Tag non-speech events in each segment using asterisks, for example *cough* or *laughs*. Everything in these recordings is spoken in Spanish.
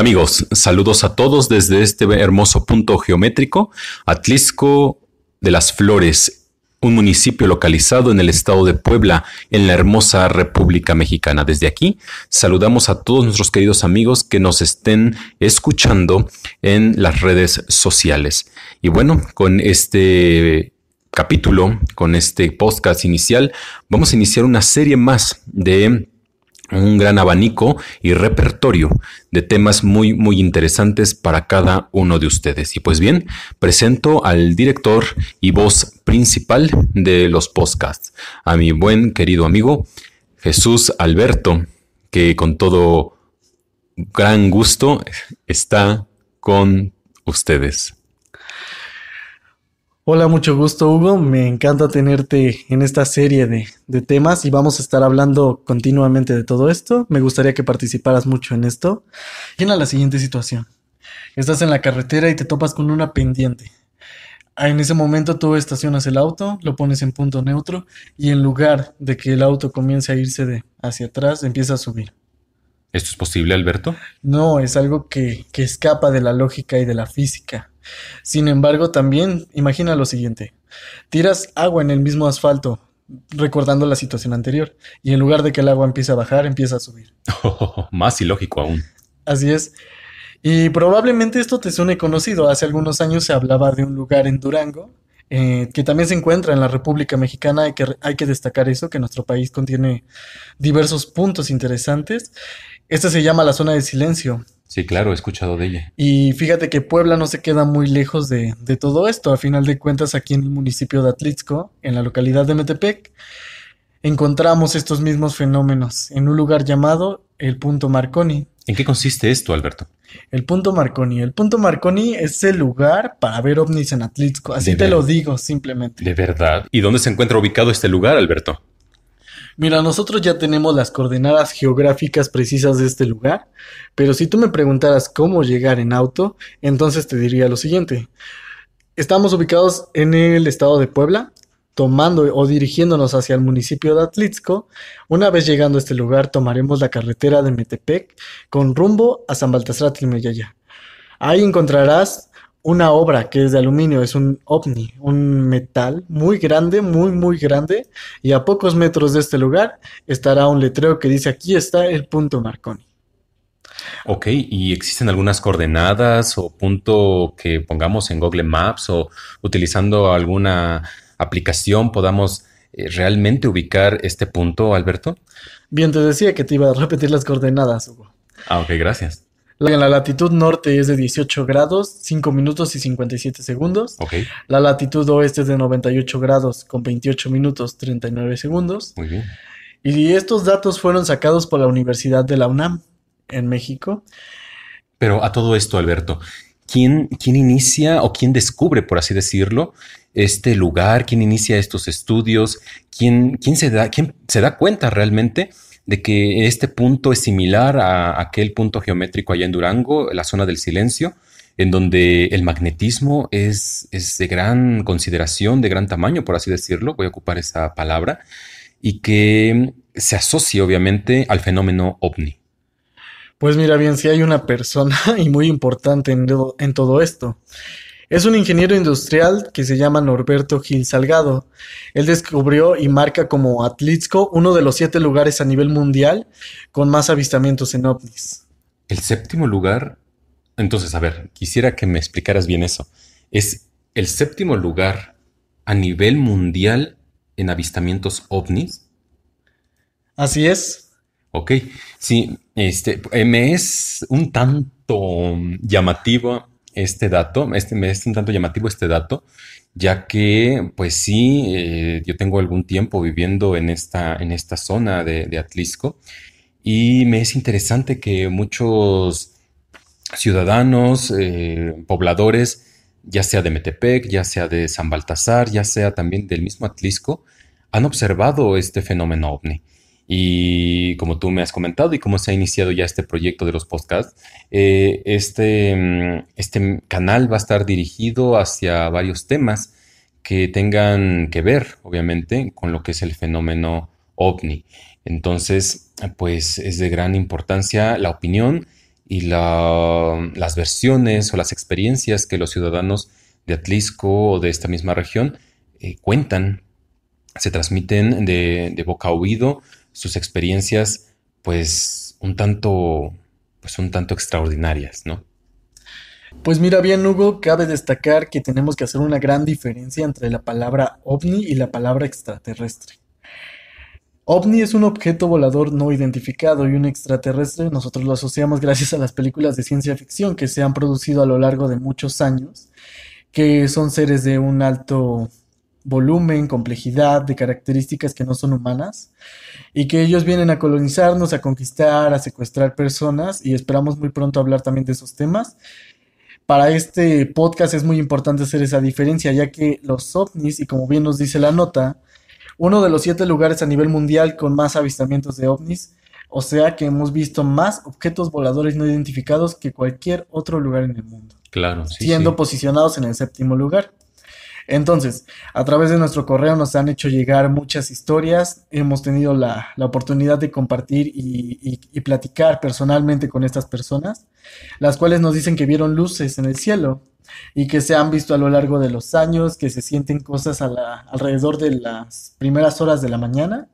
Amigos, saludos a todos desde este hermoso punto geométrico, Atlisco de las Flores, un municipio localizado en el estado de Puebla, en la hermosa República Mexicana. Desde aquí saludamos a todos nuestros queridos amigos que nos estén escuchando en las redes sociales. Y bueno, con este capítulo, con este podcast inicial, vamos a iniciar una serie más de un gran abanico y repertorio de temas muy, muy interesantes para cada uno de ustedes. Y pues bien, presento al director y voz principal de los podcasts, a mi buen querido amigo Jesús Alberto, que con todo gran gusto está con ustedes. Hola, mucho gusto Hugo, me encanta tenerte en esta serie de, temas y vamos a estar hablando continuamente de todo esto. Me gustaría que participaras mucho en esto. Imagina la siguiente situación. Estás en la carretera y te topas con una pendiente. Ah, en ese momento tú estacionas el auto, lo pones en punto neutro y en lugar de que el auto comience a irse de hacia atrás, empieza a subir. ¿Esto es posible, Alberto? No, es algo que, que escapa de la lógica y de la física. Sin embargo, también imagina lo siguiente. Tiras agua en el mismo asfalto, recordando la situación anterior, y en lugar de que el agua empiece a bajar, empieza a subir. *laughs* más ilógico aún. Así es. Y probablemente esto te suene conocido. Hace algunos años se hablaba de un lugar en Durango, eh, que también se encuentra en la República Mexicana. Hay que, hay que destacar eso, que nuestro país contiene diversos puntos interesantes. Este se llama la zona de silencio. Sí, claro, he escuchado de ella. Y fíjate que Puebla no se queda muy lejos de, todo esto. A final de cuentas, aquí en el municipio de Atlixco, en la localidad de Metepec, encontramos estos mismos fenómenos en un lugar llamado el Punto Marconi. ¿En qué consiste esto, Alberto? El Punto Marconi. El Punto Marconi es el lugar para ver ovnis en Atlixco. Así te lo digo, simplemente. ¿De verdad? ¿Y dónde se encuentra ubicado este lugar, Alberto? Mira, nosotros ya tenemos las coordenadas geográficas precisas de este lugar, pero si tú me preguntaras cómo llegar en auto, entonces te diría lo siguiente. Estamos ubicados en el estado de Puebla, tomando o dirigiéndonos hacia el municipio de Atlixco. Una vez llegando a este lugar, tomaremos la carretera de Metepec con rumbo a San Baltasar Tilmeyaya. Ahí encontrarás una obra que es de aluminio, es un ovni, un metal muy grande, muy, muy grande, y a pocos metros de este lugar estará un letrero que dice aquí está el punto Marconi. Ok, ¿y existen algunas coordenadas o punto que pongamos en Google Maps o utilizando alguna aplicación podamos eh, realmente ubicar este punto, Alberto? Bien, te decía que te iba a repetir las coordenadas, Hugo. Ah, ok, gracias. La latitud norte es de 18 grados, 5 minutos y 57 segundos. Okay. La latitud oeste es de 98 grados con 28 minutos 39 segundos. Muy bien. Y estos datos fueron sacados por la Universidad de la UNAM en México. Pero a todo esto, Alberto, ¿quién, quién inicia o quién descubre, por así decirlo, este lugar? ¿Quién inicia estos estudios? ¿Quién, quién, se, da, quién se da cuenta realmente? de que este punto es similar a aquel punto geométrico allá en Durango, la zona del silencio, en donde el magnetismo es, es de gran consideración, de gran tamaño, por así decirlo, voy a ocupar esa palabra, y que se asocia obviamente al fenómeno ovni. Pues mira bien, si hay una persona *laughs* y muy importante en, en todo esto. Es un ingeniero industrial que se llama Norberto Gil Salgado. Él descubrió y marca como Atlixco uno de los siete lugares a nivel mundial con más avistamientos en ovnis. El séptimo lugar. Entonces, a ver, quisiera que me explicaras bien eso. Es el séptimo lugar a nivel mundial en avistamientos ovnis. Así es. Ok, sí, este, me es un tanto llamativo este dato, este, me es un tanto llamativo este dato, ya que, pues sí, eh, yo tengo algún tiempo viviendo en esta, en esta zona de, Atlisco y me es interesante que muchos ciudadanos, eh, pobladores, ya sea de Metepec, ya sea de San Baltasar, ya sea también del mismo Atlisco, han observado este fenómeno ovni. Y como tú me has comentado y como se ha iniciado ya este proyecto de los podcasts, eh, este, mm, este canal va a estar dirigido hacia varios temas que tengan que ver, obviamente, con lo que es el fenómeno ovni. Entonces, pues es de gran importancia la opinión y las versiones o las experiencias que los ciudadanos de Atlisco o de esta misma región eh, cuentan, se transmiten de, de, boca a oído, sus experiencias pues un tanto, pues un tanto extraordinarias, ¿no? Pues mira bien, Hugo, cabe destacar que tenemos que hacer una gran diferencia entre la palabra ovni y la palabra extraterrestre. OVNI es un objeto volador no identificado y un extraterrestre nosotros lo asociamos gracias a las películas de ciencia ficción que se han producido a lo largo de muchos años, que son seres de un alto volumen, complejidad, de características que no son humanas, y que ellos vienen a colonizarnos, a conquistar, a secuestrar personas, y esperamos muy pronto hablar también de esos temas. Para este podcast es muy importante hacer esa diferencia, ya que los ovnis, y como bien nos dice la nota, uno de los siete lugares a nivel mundial con más avistamientos de ovnis, o sea que hemos visto más objetos voladores no identificados que cualquier otro lugar en el mundo. Claro, sí. Siendo posicionados en el séptimo lugar. Entonces, a través de nuestro correo nos han hecho llegar muchas historias, hemos tenido la, oportunidad de compartir y, platicar personalmente con estas personas, las cuales nos dicen que vieron luces en el cielo y que se han visto a lo largo de los años, que se sienten cosas alrededor de las primeras horas de la mañana.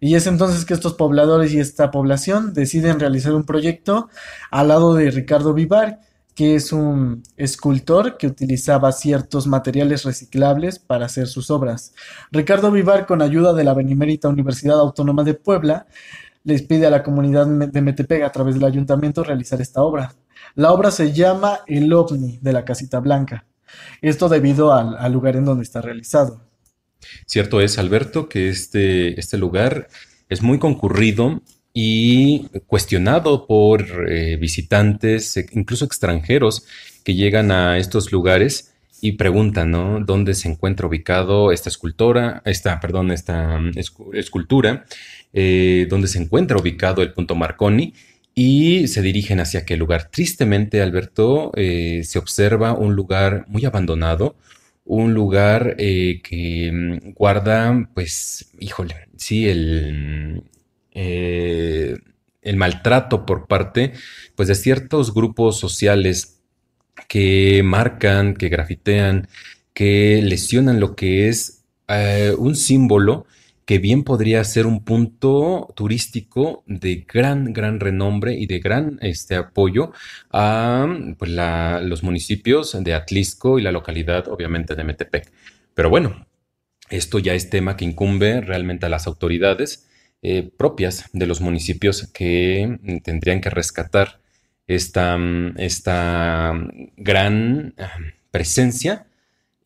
Y es entonces que estos pobladores y esta población deciden realizar un proyecto al lado de Ricardo Vivar, que es un escultor que utilizaba ciertos materiales reciclables para hacer sus obras. Ricardo Vivar, con ayuda de la Benemérita Universidad Autónoma de Puebla, les pide a la comunidad de Metepec a través del ayuntamiento realizar esta obra. La obra se llama El OVNI de la Casita Blanca. Esto debido al, lugar en donde está realizado. Cierto es, Alberto, que este, este lugar es muy concurrido y cuestionado por eh, visitantes, e incluso extranjeros, que llegan a estos lugares y preguntan, ¿no? ¿Dónde se encuentra ubicado esta escultora, esta, perdón, esta mm, escultura? Eh, ¿Dónde se encuentra ubicado el punto Marconi? y se dirigen hacia aquel lugar. Tristemente, Alberto, eh, se observa un lugar muy abandonado, un lugar que mm, guarda, pues, híjole, sí, el, el maltrato por parte, pues, de ciertos grupos sociales que marcan, que grafitean, que lesionan lo que es un símbolo que bien podría ser un punto turístico de gran, gran renombre y de gran este, apoyo a pues, los municipios de Atlisco y la localidad, obviamente, de Metepec. Pero bueno, esto ya es tema que incumbe realmente a las autoridades eh, propias de los municipios que tendrían que rescatar esta, esta gran ah, presencia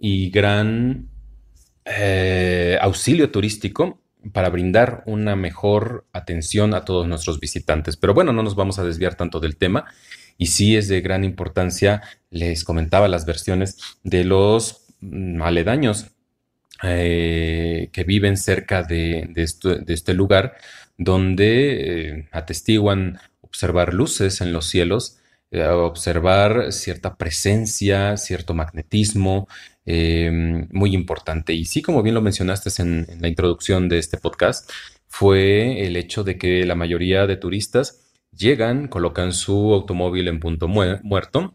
y gran eh, auxilio turístico para brindar una mejor atención a todos nuestros visitantes. Pero bueno, no nos vamos a desviar tanto del tema. Y sí es de gran importancia, les comentaba las versiones de los mm, aledaños eh, que viven cerca de, este lugar, donde eh, atestiguan observar luces en los cielos, observar cierta presencia, cierto magnetismo, Em, muy importante. Y sí, como bien lo mencionaste en, la introducción de este podcast, fue el hecho de que la mayoría de turistas llegan, colocan su automóvil en punto muerto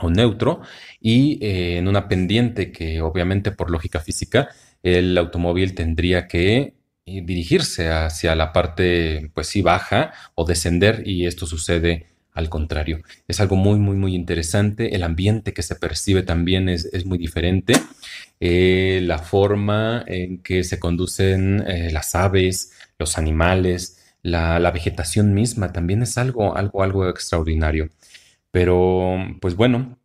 o neutro y eh, en una pendiente que obviamente por lógica física el automóvil tendría que eh, dirigirse hacia la parte pues sí baja o descender y esto sucede al contrario, es algo muy, muy, muy interesante. El ambiente que se percibe también es, muy diferente. Eh, la forma en que se conducen las aves, los animales, la, vegetación misma también es algo, algo, algo extraordinario. Pero, pues bueno,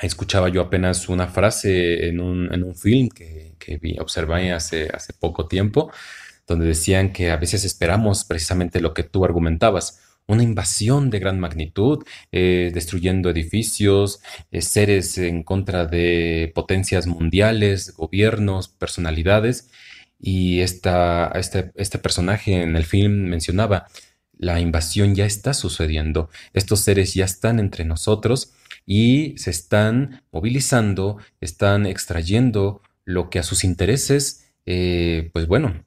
escuchaba yo apenas una frase en un, film que, que vi, observé hace, hace poco tiempo, donde decían que a veces esperamos precisamente lo que tú argumentabas una invasión de gran magnitud, eh, destruyendo edificios, eh, seres en contra de potencias mundiales, gobiernos, personalidades. Y esta, este, este personaje en el film mencionaba, la invasión ya está sucediendo, estos seres ya están entre nosotros y se están movilizando, están extrayendo lo que a sus intereses, eh, pues bueno,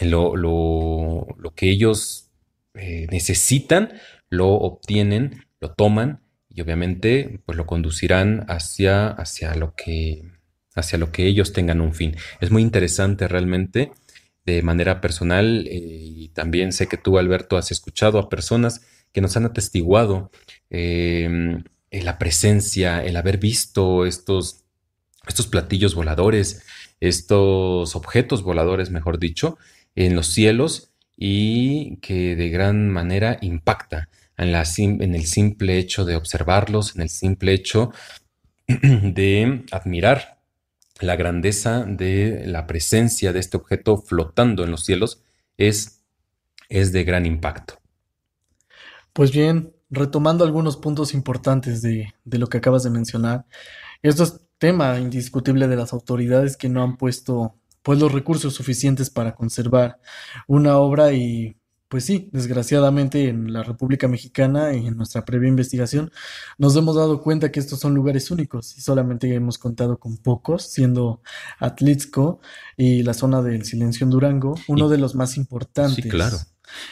lo, lo, lo que ellos eh, necesitan, lo obtienen lo toman y obviamente pues lo conducirán hacia, hacia, lo que, hacia lo que ellos tengan un fin. Es muy interesante realmente de manera personal eh, y también sé que tú Alberto has escuchado a personas que nos han atestiguado em, la presencia, el haber visto estos, estos platillos voladores, estos objetos voladores, mejor dicho, en los cielos y que de gran manera impacta en, la, en el simple hecho de observarlos, en el simple hecho *clears throat* de admirar la grandeza de la presencia de este objeto flotando en los cielos es, es de gran impacto. Pues bien, retomando algunos puntos importantes de, de lo que acabas de mencionar, esto es tema indiscutible de las autoridades que no han puesto pues los recursos suficientes para conservar una obra y pues sí, desgraciadamente en la República Mexicana y en nuestra previa investigación nos hemos dado cuenta que estos son lugares únicos y solamente hemos contado con pocos, siendo Atlixco y la zona del Silencio en Durango uno de los más importantes. Sí, claro.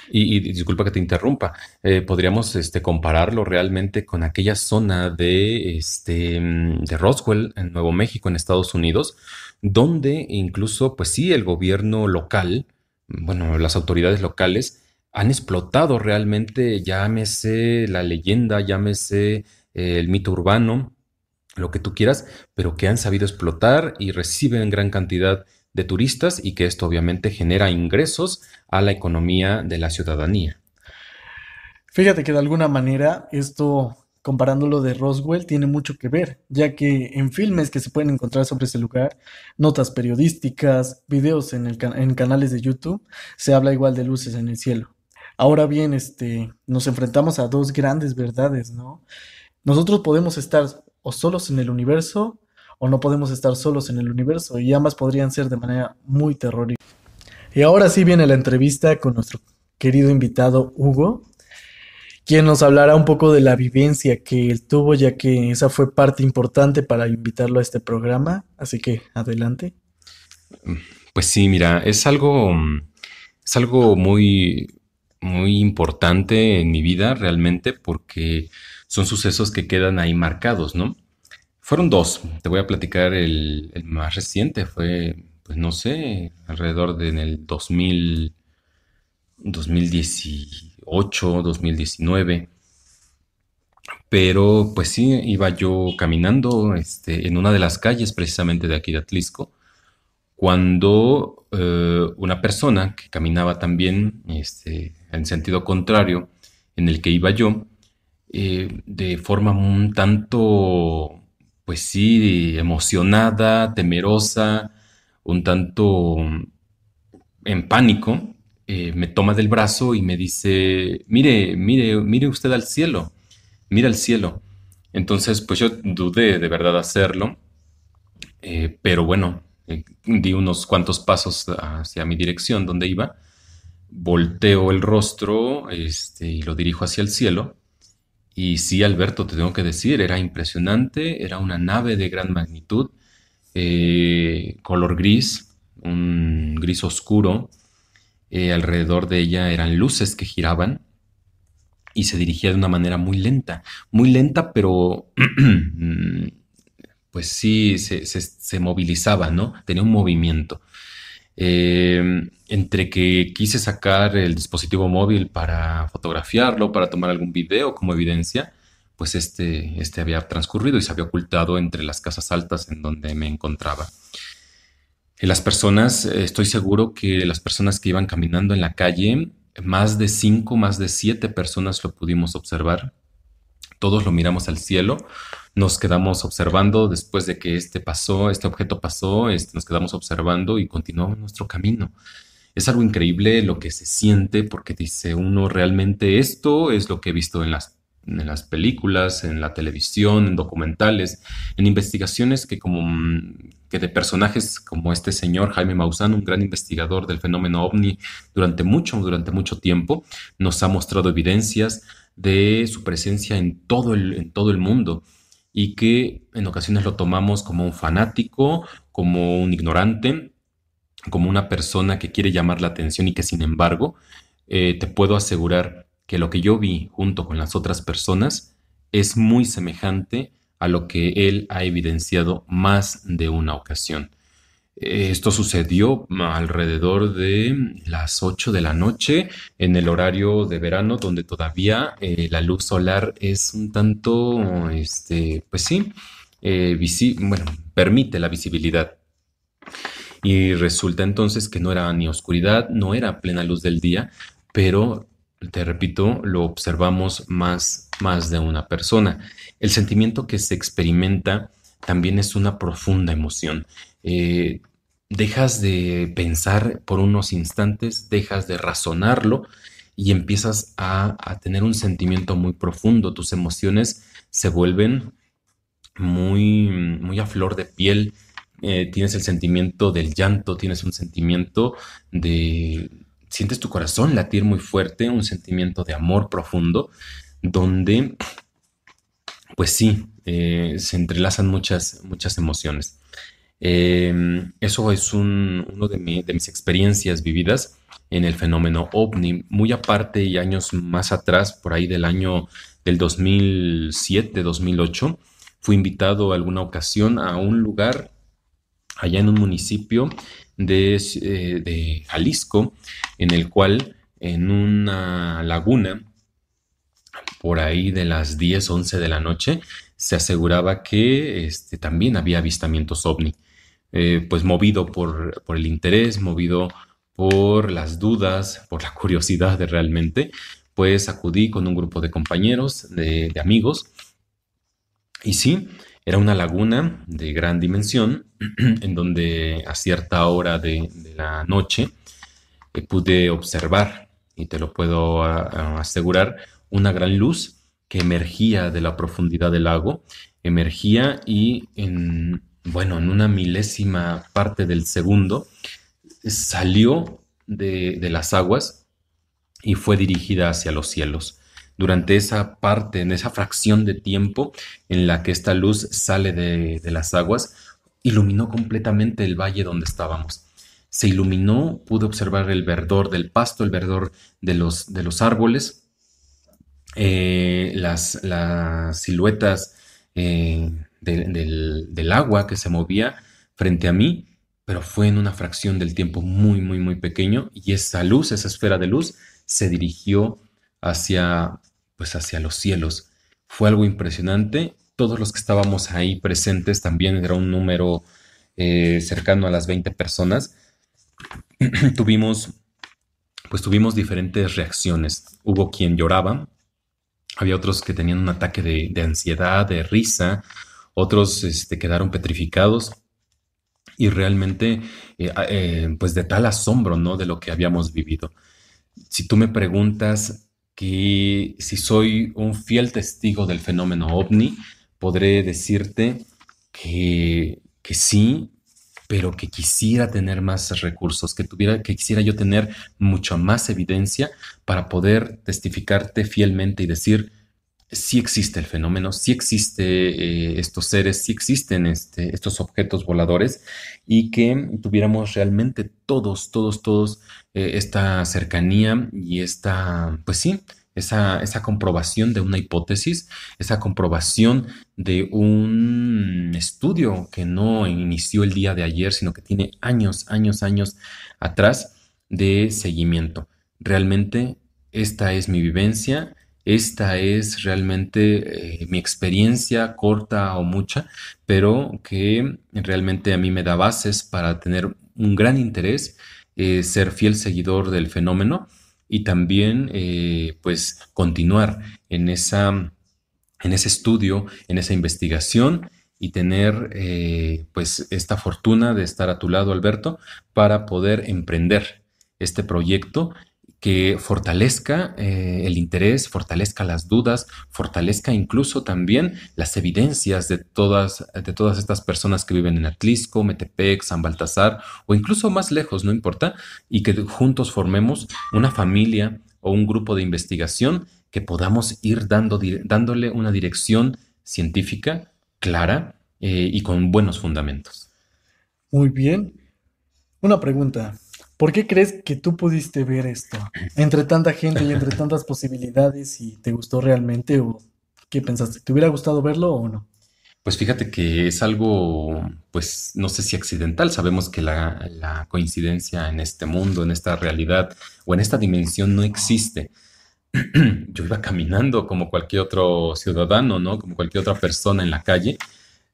Y, disculpa que te interrumpa, eh, podríamos este, compararlo realmente con aquella zona de, este, de Roswell en Nuevo México, en Estados Unidos, donde incluso, pues sí, el gobierno local, bueno, las autoridades locales, han explotado realmente, llámese la leyenda, llámese eh, el mito urbano, lo que tú quieras, pero que han sabido explotar y reciben gran cantidad de turistas y que esto obviamente genera ingresos a la economía de la ciudadanía. Fíjate que de alguna manera esto, comparándolo de Roswell, tiene mucho que ver, ya que en filmes que se pueden encontrar sobre ese lugar, notas periodísticas, videos en, el, en canales de YouTube, se habla igual de luces en el cielo. Ahora bien, este, nos enfrentamos a dos grandes verdades, ¿no? Nosotros podemos estar o solos en el universo o no podemos estar solos en el universo y ambas podrían ser de manera muy terrorífica. Y ahora sí viene la entrevista con nuestro querido invitado Hugo, quien nos hablará un poco de la vivencia que él tuvo, ya que esa fue parte importante para invitarlo a este programa. Así que adelante. Pues sí, mira, es algo, es algo muy, muy importante en mi vida realmente porque son sucesos que quedan ahí marcados, ¿no? Fueron dos, te voy a platicar el, más reciente, fue, pues no sé, alrededor de en el 2000, 2018, 2019. Pero pues sí, iba yo caminando este, en una de las calles precisamente de aquí de Atlisco cuando eh, una persona que caminaba también este, en sentido contrario en el que iba yo, eh, de forma un tanto, pues sí, emocionada, temerosa, un tanto en pánico, eh, me toma del brazo y me dice, mire, mire, mire usted al cielo, mira al cielo. Entonces, pues yo dudé de verdad hacerlo, pero bueno, eh, di unos cuantos pasos hacia mi dirección donde iba, volteo el rostro este, y lo dirijo hacia el cielo. Y sí, Alberto, te tengo que decir, era impresionante, era una nave de gran magnitud, eh, color gris, un gris oscuro. Eh, alrededor de ella eran luces que giraban y se dirigía de una manera muy lenta, muy lenta, pero *clears throat* pues sí se, movilizaba, ¿no? Tenía un movimiento. Em, entre que quise sacar el dispositivo móvil para fotografiarlo, para tomar algún video como evidencia, pues este, este había transcurrido y se había ocultado entre las casas altas en donde me encontraba. Las personas, estoy seguro que las personas que iban caminando en la calle, más de cinco, más de siete personas lo pudimos observar. Todos lo miramos al cielo, nos quedamos observando después de que este pasó, este objeto pasó, este, nos quedamos observando y continuamos nuestro camino. Es algo increíble lo que se siente porque dice uno realmente esto es lo que he visto en las, en las películas, en la televisión, en documentales, en investigaciones que como que de personajes como este señor Jaime Maussan, un gran investigador del fenómeno ovni durante mucho, durante mucho tiempo, nos ha mostrado evidencias de su presencia en todo el, en todo el mundo y que en ocasiones lo tomamos como un fanático, como un ignorante, como una persona que quiere llamar la atención y que sin embargo eh, te puedo asegurar que lo que yo vi junto con las otras personas es muy semejante a lo que él ha evidenciado más de una ocasión. Esto sucedió alrededor de las 8 de la noche en el horario de verano donde todavía eh, la luz solar es un tanto, este, pues sí, eh, bueno, permite la visibilidad. Y resulta entonces que no era ni oscuridad, no era plena luz del día, pero te repito, lo observamos más, más de una persona. El sentimiento que se experimenta también es una profunda emoción. Eh, dejas de pensar por unos instantes, dejas de razonarlo y empiezas a, tener un sentimiento muy profundo. Tus emociones se vuelven muy, muy a flor de piel. Eh, tienes el sentimiento del llanto, tienes un sentimiento de, sientes tu corazón latir muy fuerte, un sentimiento de amor profundo, donde, pues sí, eh, se entrelazan muchas, muchas emociones. Em, eso es una de, mis experiencias vividas en el fenómeno ovni, muy aparte y años más atrás, por ahí del año del 2007, 2008, fui invitado alguna ocasión a un lugar allá en un municipio eh, de, Jalisco, en el cual en una laguna, por ahí de las 10, 11 de la noche, se aseguraba que este, también había avistamientos ovni. Eh, pues movido por, el interés, movido por las dudas, por la *laughs* curiosidad de realmente, pues acudí con un grupo de compañeros, de amigos, y sí, era una laguna de gran dimensión, *clears throat* en donde a cierta hora de, la noche eh, pude observar, y te lo puedo asegurar, una gran luz que emergía de la profundidad del lago, emergía y en, bueno, en una milésima parte del segundo salió de, de las aguas y fue dirigida hacia los cielos durante esa parte, en esa fracción de tiempo en la que esta luz sale de, las aguas, iluminó completamente el valle donde estábamos. Se iluminó, pude observar el verdor del pasto, el verdor de los, de los árboles, eh, las, las, siluetas eh, del, del agua que se movía frente a mí, pero fue en una fracción del tiempo muy, muy, muy pequeño y esa luz, esa esfera de luz, se dirigió hacia, pues hacia los cielos. Fue algo impresionante. Todos los que estábamos ahí presentes, también era un número eh, cercano a las 20 personas, *clears throat* tuvimos, pues tuvimos diferentes reacciones. Hubo quien lloraba, había otros que tenían un ataque de, ansiedad, de risa, otros este, quedaron petrificados y realmente, eh, eh, pues de tal asombro, ¿no? De lo que habíamos vivido. Si tú me preguntas que si soy un fiel testigo del fenómeno ovni, podré decirte que, que sí, pero que quisiera tener más recursos, que tuviera, que quisiera yo tener mucho más evidencia para poder testificarte fielmente y decir, sí existe el fenómeno, sí existe eh, estos seres, sí existen este, estos objetos voladores y que tuviéramos realmente todos, todos, todos eh, esta cercanía y esta, pues sí, esa, esa, comprobación de una hipótesis, esa comprobación de un estudio que no inició el día de ayer, sino que tiene años, años, años atrás de seguimiento. Realmente esta es mi vivencia, esta es realmente eh, mi experiencia corta o mucha, pero que realmente a mí me da bases para tener un gran interés, eh, ser fiel seguidor del fenómeno y también eh, pues continuar en, esa, en ese estudio, en esa investigación y tener pues esta fortuna de estar a tu lado, Alberto, para poder emprender este proyecto que fortalezca eh, el interés, fortalezca las dudas, fortalezca incluso también las evidencias de todas, de todas estas personas que viven en Atlisco, Metepec, San Baltasar o incluso más lejos, no importa, y que juntos formemos una familia o un grupo de investigación que podamos ir dando, dándole una dirección científica clara eh, y con buenos fundamentos. Muy bien. Una pregunta. ¿Por qué crees que tú pudiste ver esto entre tanta gente y entre *laughs* tantas posibilidades y te gustó realmente o ¿Qué pensaste? ¿Te hubiera gustado verlo o no? Pues fíjate que es algo, pues no sé si accidental, sabemos que la, la coincidencia en este mundo, en esta realidad o en esta dimensión no existe. *clears throat* Yo iba caminando como cualquier otro ciudadano, ¿no? Como cualquier otra persona en la calle,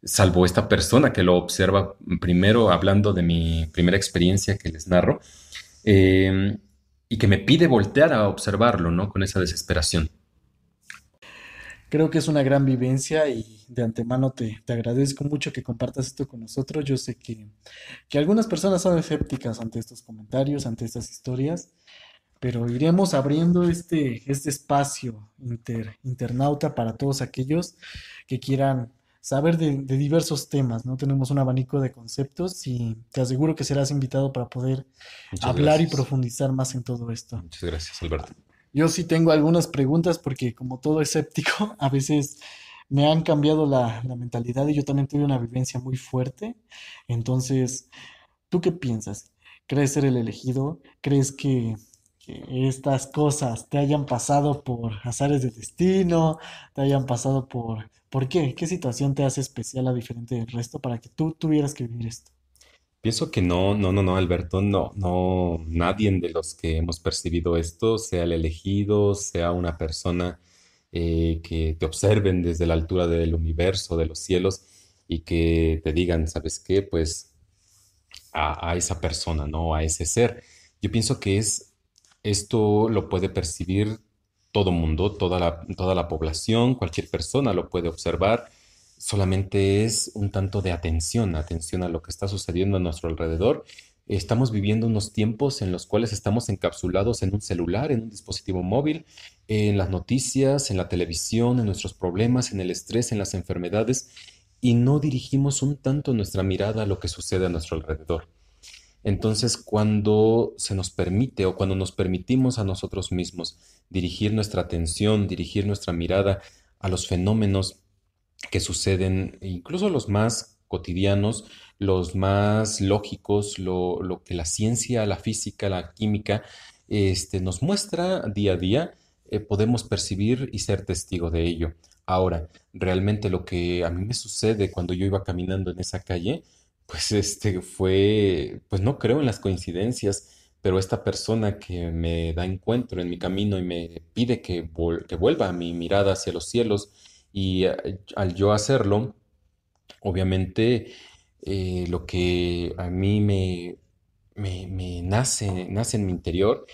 salvo esta persona que lo observa primero hablando de mi primera experiencia que les narro, eh, y que me pide voltear a observarlo, ¿no? Con esa desesperación. Creo que es una gran vivencia y de antemano te, te agradezco mucho que compartas esto con nosotros. Yo sé que, que algunas personas son escépticas ante estos comentarios, ante estas historias, pero iremos abriendo este, este espacio inter, internauta para todos aquellos que quieran saber de, de diversos temas, ¿no? Tenemos un abanico de conceptos y te aseguro que serás invitado para poder Muchas hablar y profundizar más en todo esto. Muchas gracias, Alberto. Yo sí tengo algunas preguntas porque como todo escéptico, *laughs* a veces me han cambiado la, la mentalidad y yo también tuve una vivencia muy fuerte. Entonces, ¿tú qué piensas? ¿Crees ser el elegido? ¿Crees que, estas cosas te hayan pasado por azares de destino? ¿Te hayan pasado por... ¿Por qué? ¿Qué situación te hace especial a diferente del resto para que tú tuvieras que vivir esto? Pienso que no, no, no, no, Alberto, no, no, nadie de los que hemos percibido esto, sea el elegido, sea una persona eh, que te observen desde la altura del universo, de los cielos, y que te digan, ¿sabes qué? Pues a, a esa persona, ¿no? A ese ser. Yo pienso que es, esto lo puede percibir todo mundo, toda la, población, cualquier persona lo puede observar. Solamente es un tanto de atención, atención a lo que está sucediendo a nuestro alrededor. Estamos viviendo unos tiempos en los cuales estamos encapsulados en un celular, en un dispositivo móvil, en las noticias, en la televisión, en nuestros problemas, en el estrés, en las enfermedades, y no dirigimos un tanto nuestra mirada a lo que sucede a nuestro alrededor. Entonces, cuando se nos permite o cuando nos permitimos a nosotros mismos dirigir nuestra atención, dirigir nuestra mirada a los fenómenos que suceden, incluso los más cotidianos, los más lógicos, lo, que la ciencia, la física, la química, este, nos muestra día a día, eh, podemos percibir y ser testigo de ello. Ahora, realmente lo que a mí me sucede cuando yo iba caminando en esa calle, pues este fue, pues no creo en las coincidencias, pero esta persona que me da encuentro en mi camino y me pide que, vol- que vuelva mi mirada hacia los cielos y eh, al yo hacerlo, obviamente eh, lo que a mí me, me, me nace, nace en mi interior,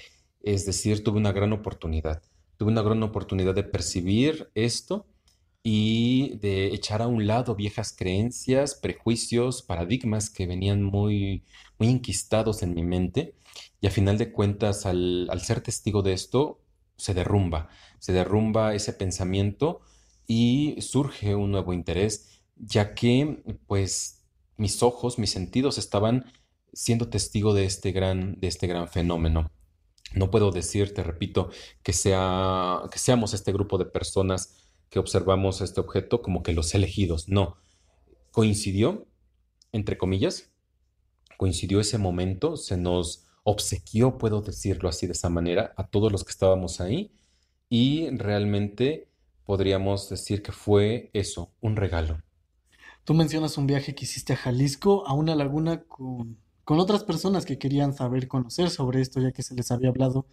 es decir, tuve una gran oportunidad, tuve una gran oportunidad de percibir esto y de echar a un lado viejas creencias, prejuicios, paradigmas que venían muy, muy enquistados en mi mente. Y a final de cuentas, al, al ser testigo de esto, se derrumba, se derrumba ese pensamiento y surge un nuevo interés, ya que pues mis ojos, mis sentidos estaban siendo testigo de este gran, de este gran fenómeno. No puedo decir, te repito, que sea, que seamos este grupo de personas que observamos este objeto como que los elegidos. No, coincidió, entre comillas, coincidió ese momento, se nos obsequió, puedo decirlo así de esa manera, a todos los que estábamos ahí y realmente podríamos decir que fue eso, un regalo. Tú mencionas un viaje que hiciste a Jalisco, a una laguna con, con otras personas que querían saber, conocer sobre esto, ya que se les había hablado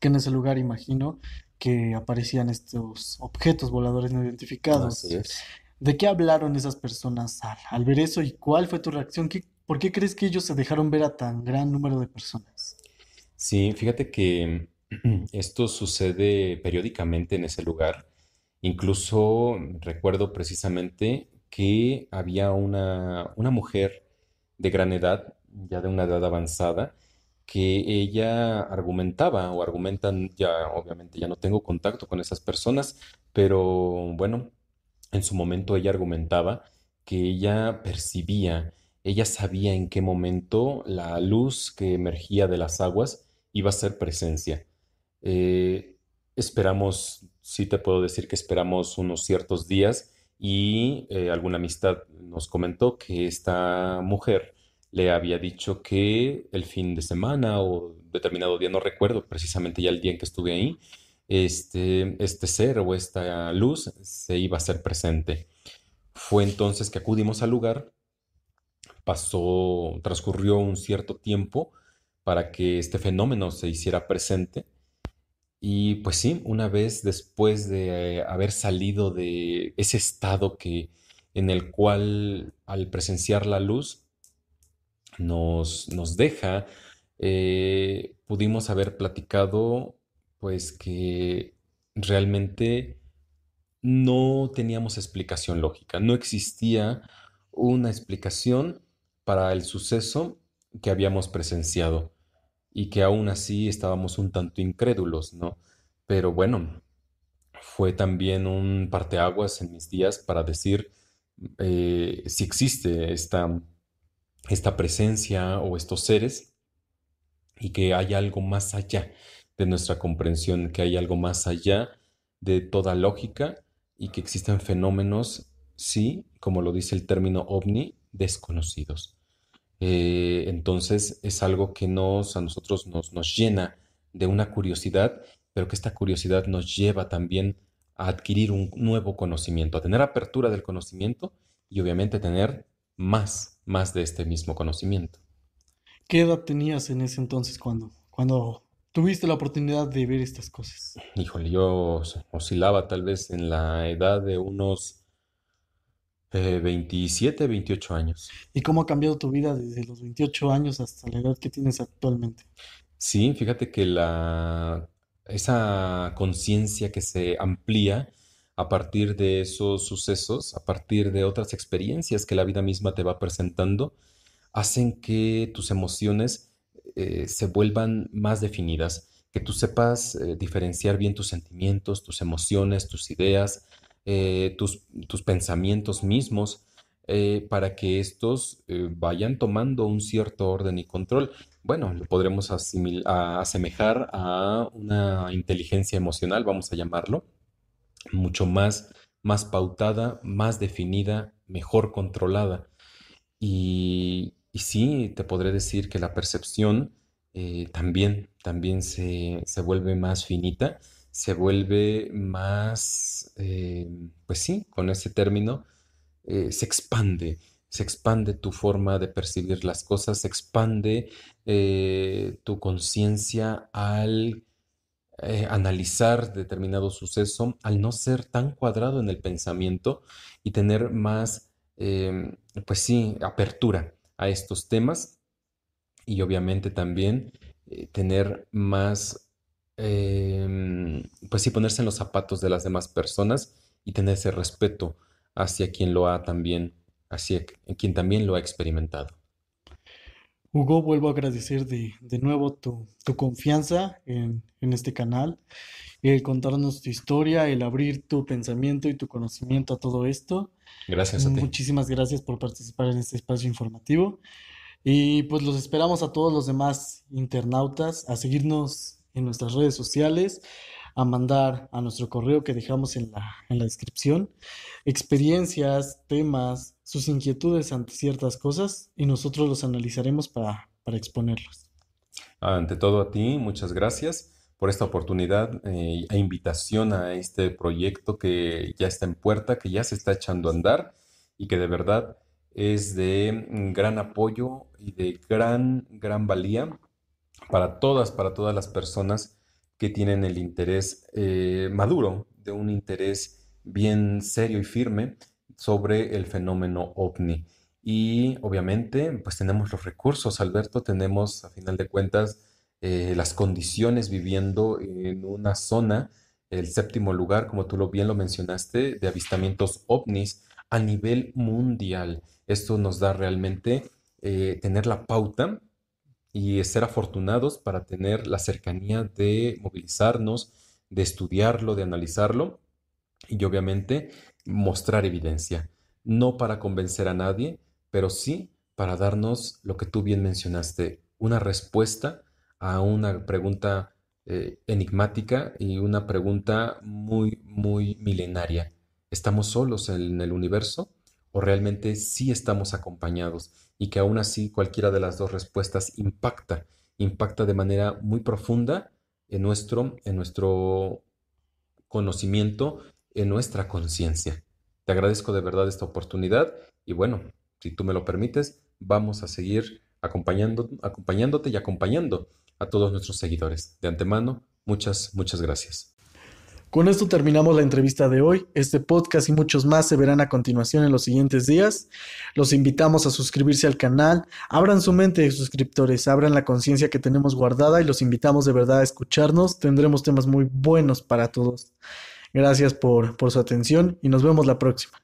que en ese lugar, imagino, que aparecían estos objetos voladores no Así identificados. es. ¿De qué hablaron esas personas al, al ver eso y cuál fue tu reacción? ¿Qué- por qué crees que ellos se dejaron ver a tan gran número de personas? Sí, fíjate que *clears throat* esto sucede periódicamente en ese lugar. Incluso recuerdo precisamente que había una, una mujer de gran edad, ya de una edad avanzada, que ella argumentaba o argumentan, ya obviamente ya no tengo contacto con esas personas, pero bueno, en su momento ella argumentaba que ella percibía, ella sabía en qué momento la luz que emergía de las aguas iba a ser presencia. Eh, esperamos, sí te puedo decir que esperamos unos ciertos días y eh, alguna amistad nos comentó que esta mujer le había dicho que el fin de semana o determinado día, no recuerdo precisamente ya el día en que estuve ahí, este, este ser o esta luz se iba a hacer presente. Fue entonces que acudimos al lugar, pasó, transcurrió un cierto tiempo para que este fenómeno se hiciera presente. Y pues sí, una vez después de haber salido de ese estado que, en el cual al presenciar la luz nos, nos deja, eh, pudimos haber platicado pues que realmente no teníamos explicación lógica, no existía una explicación para el suceso que habíamos presenciado y que aún así estábamos un tanto incrédulos, ¿no? Pero bueno, fue también un parteaguas en mis días para decir eh, si existe esta, esta presencia o estos seres y que hay algo más allá de nuestra comprensión, que hay algo más allá de toda lógica y que existen fenómenos, sí, como lo dice el término ovni, desconocidos. Eh, entonces es algo que nos, a nosotros nos, nos llena de una curiosidad, pero que esta curiosidad nos lleva también a adquirir un nuevo conocimiento, a tener apertura del conocimiento y obviamente tener más, más de este mismo conocimiento. ¿Qué edad tenías en ese entonces cuando, cuando tuviste la oportunidad de ver estas cosas? Híjole, yo oscilaba tal vez en la edad de unos 27, eh, 28 años. ¿Y cómo ha cambiado tu vida desde los 28 años hasta la edad que tienes actualmente? Sí, fíjate que la, esa conciencia que se amplía a partir de esos sucesos, a partir de otras experiencias que la vida misma te va presentando, hacen que tus emociones eh, se vuelvan más definidas, que tú sepas eh, diferenciar bien tus sentimientos, tus emociones, tus ideas, eh, tus, tus, pensamientos mismos, para que estos vayan tomando un cierto orden y control. Bueno, lo podremos asemejar a una inteligencia emocional, vamos a llamarlo, mucho más, más pautada, más definida, mejor controlada. Y, y sí, te podré decir que la percepción eh, también, también se, vuelve más finita, se vuelve más, eh, pues sí, con ese término, eh, se expande, se expande tu forma de percibir las cosas, se expande tu conciencia al analizar determinado suceso, al no ser tan cuadrado en el pensamiento y tener más, pues sí, apertura a estos temas y obviamente también eh, tener más, em, pues sí, ponerse en los zapatos de las demás personas y tener ese respeto hacia quien lo ha también, hacia quien también lo ha experimentado. Hugo, vuelvo a agradecer de, nuevo tu, confianza en, en, este canal, el contarnos tu historia, el abrir tu pensamiento y tu conocimiento a todo esto. Gracias a ti. Muchísimas gracias por participar en este espacio informativo. Y pues los esperamos a todos los demás internautas a seguirnos en nuestras redes sociales, a mandar a nuestro correo que dejamos en la, en la descripción experiencias, temas, sus inquietudes ante ciertas cosas y nosotros los analizaremos para, para exponerlos. Ante todo a ti, muchas gracias por esta oportunidad eh, e invitación a este proyecto que ya está en puerta, que ya se está echando a andar y que de verdad es de gran apoyo y de gran, gran valía para todas, para todas las personas que tienen el interés eh, maduro, de un interés bien serio y firme sobre el fenómeno ovni. Y obviamente, pues tenemos los recursos, Alberto, tenemos a final de cuentas eh, las condiciones viviendo en una zona, el séptimo lugar, como tú lo bien lo mencionaste, de avistamientos ovnis a nivel mundial. Esto nos da realmente eh, tener la pauta y ser afortunados para tener la cercanía de movilizarnos, de estudiarlo, de analizarlo y obviamente mostrar evidencia. No para convencer a nadie, pero sí para darnos lo que tú bien mencionaste, una respuesta a una pregunta eh, enigmática y una pregunta muy, muy milenaria. ¿Estamos solos en el universo o realmente sí estamos acompañados? Y que aún así cualquiera de las dos respuestas impacta, impacta de manera muy profunda en nuestro, en nuestro conocimiento en nuestra conciencia. Te agradezco de verdad esta oportunidad y bueno, si tú me lo permites, vamos a seguir acompañando, acompañándote y acompañando a todos nuestros seguidores. De antemano, muchas, muchas gracias. Con esto terminamos la entrevista de hoy. Este podcast y muchos más se verán a continuación en los siguientes días. Los invitamos a suscribirse al canal. Abran su mente suscriptores, abran la conciencia que tenemos guardada y los invitamos de verdad a escucharnos. Tendremos temas muy buenos para todos. Gracias por, por su atención y nos vemos la próxima.